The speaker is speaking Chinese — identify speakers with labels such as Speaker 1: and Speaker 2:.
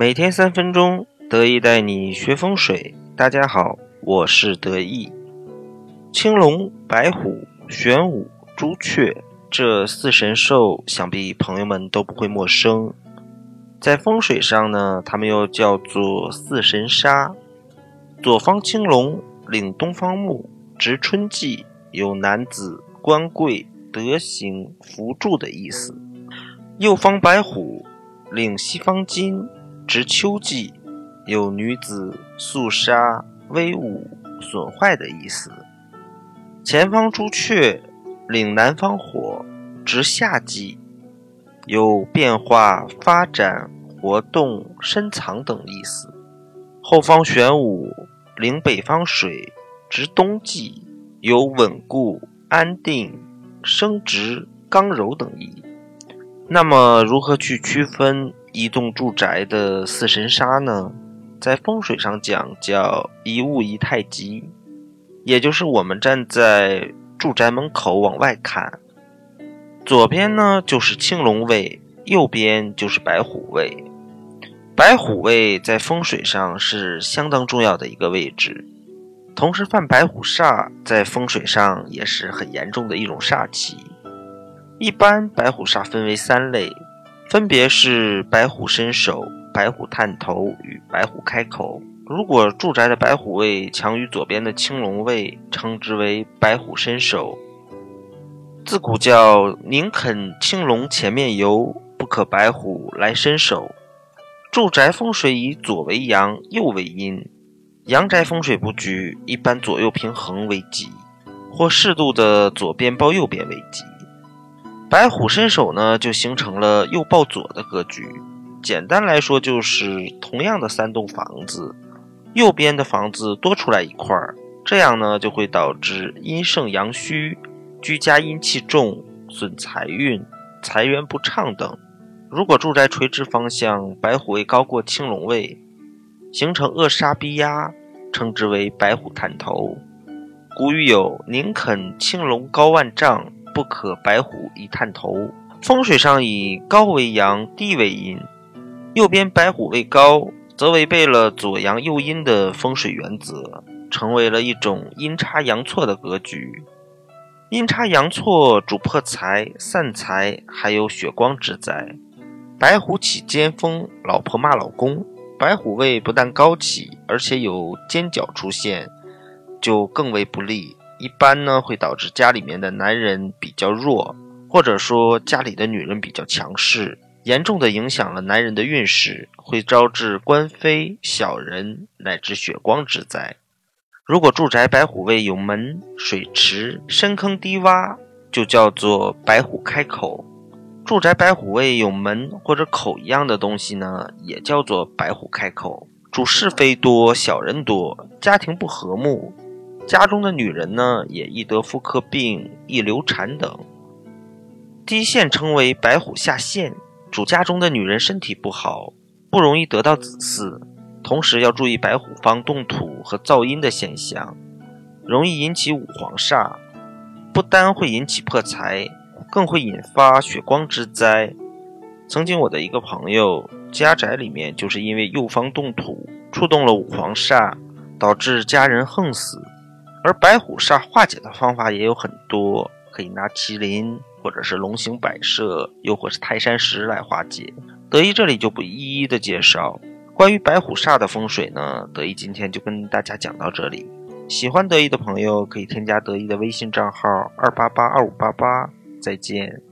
Speaker 1: 每天三分钟，得意带你学风水。大家好，我是得意。青龙、白虎、玄武、朱雀这四神兽，想必朋友们都不会陌生。在风水上呢，它们又叫做四神杀。左方青龙领东方木，值春季，有男子官贵、德行、福助的意思。右方白虎领西方金。值秋季，有女子肃杀、威武、损坏的意思。前方朱雀领南方火，值夏季，有变化、发展、活动、深藏等意思。后方玄武领北方水，值冬季，有稳固、安定、升值、刚柔等意。那么，如何去区分？一栋住宅的四神杀呢，在风水上讲叫一物一太极，也就是我们站在住宅门口往外看，左边呢就是青龙位，右边就是白虎位。白虎位在风水上是相当重要的一个位置，同时犯白虎煞在风水上也是很严重的一种煞气。一般白虎煞分为三类。分别是白虎伸手、白虎探头与白虎开口。如果住宅的白虎位强于左边的青龙位，称之为白虎伸手。自古叫宁肯青龙前面游，不可白虎来伸手。住宅风水以左为阳，右为阴。阳宅风水布局一般左右平衡为吉，或适度的左边包右边为吉。白虎伸手呢，就形成了右抱左的格局。简单来说，就是同样的三栋房子，右边的房子多出来一块儿，这样呢就会导致阴盛阳虚、居家阴气重、损财运、财源不畅等。如果住宅垂直方向白虎位高过青龙位，形成扼杀逼压，称之为白虎探头。古语有“宁肯青龙高万丈”。不可白虎一探头。风水上以高为阳，低为阴。右边白虎位高，则违背了左阳右阴的风水原则，成为了一种阴差阳错的格局。阴差阳错主破财、散财，还有血光之灾。白虎起尖峰，老婆骂老公。白虎位不但高起，而且有尖角出现，就更为不利。一般呢，会导致家里面的男人比较弱，或者说家里的女人比较强势，严重的影响了男人的运势，会招致官非、小人乃至血光之灾。如果住宅白虎位有门、水池、深坑、低洼，就叫做白虎开口。住宅白虎位有门或者口一样的东西呢，也叫做白虎开口。主是非多、小人多，家庭不和睦。家中的女人呢，也易得妇科病、易流产等。第一线称为白虎下线，主家中的女人身体不好，不容易得到子嗣。同时要注意白虎方动土和噪音的现象，容易引起五黄煞，不单会引起破财，更会引发血光之灾。曾经我的一个朋友家宅里面，就是因为右方动土触动了五黄煞，导致家人横死。而白虎煞化解的方法也有很多，可以拿麒麟，或者是龙形摆设，又或是泰山石来化解。德一这里就不一一的介绍。关于白虎煞的风水呢，德一今天就跟大家讲到这里。喜欢德一的朋友可以添加德一的微信账号二八八二五八八。再见。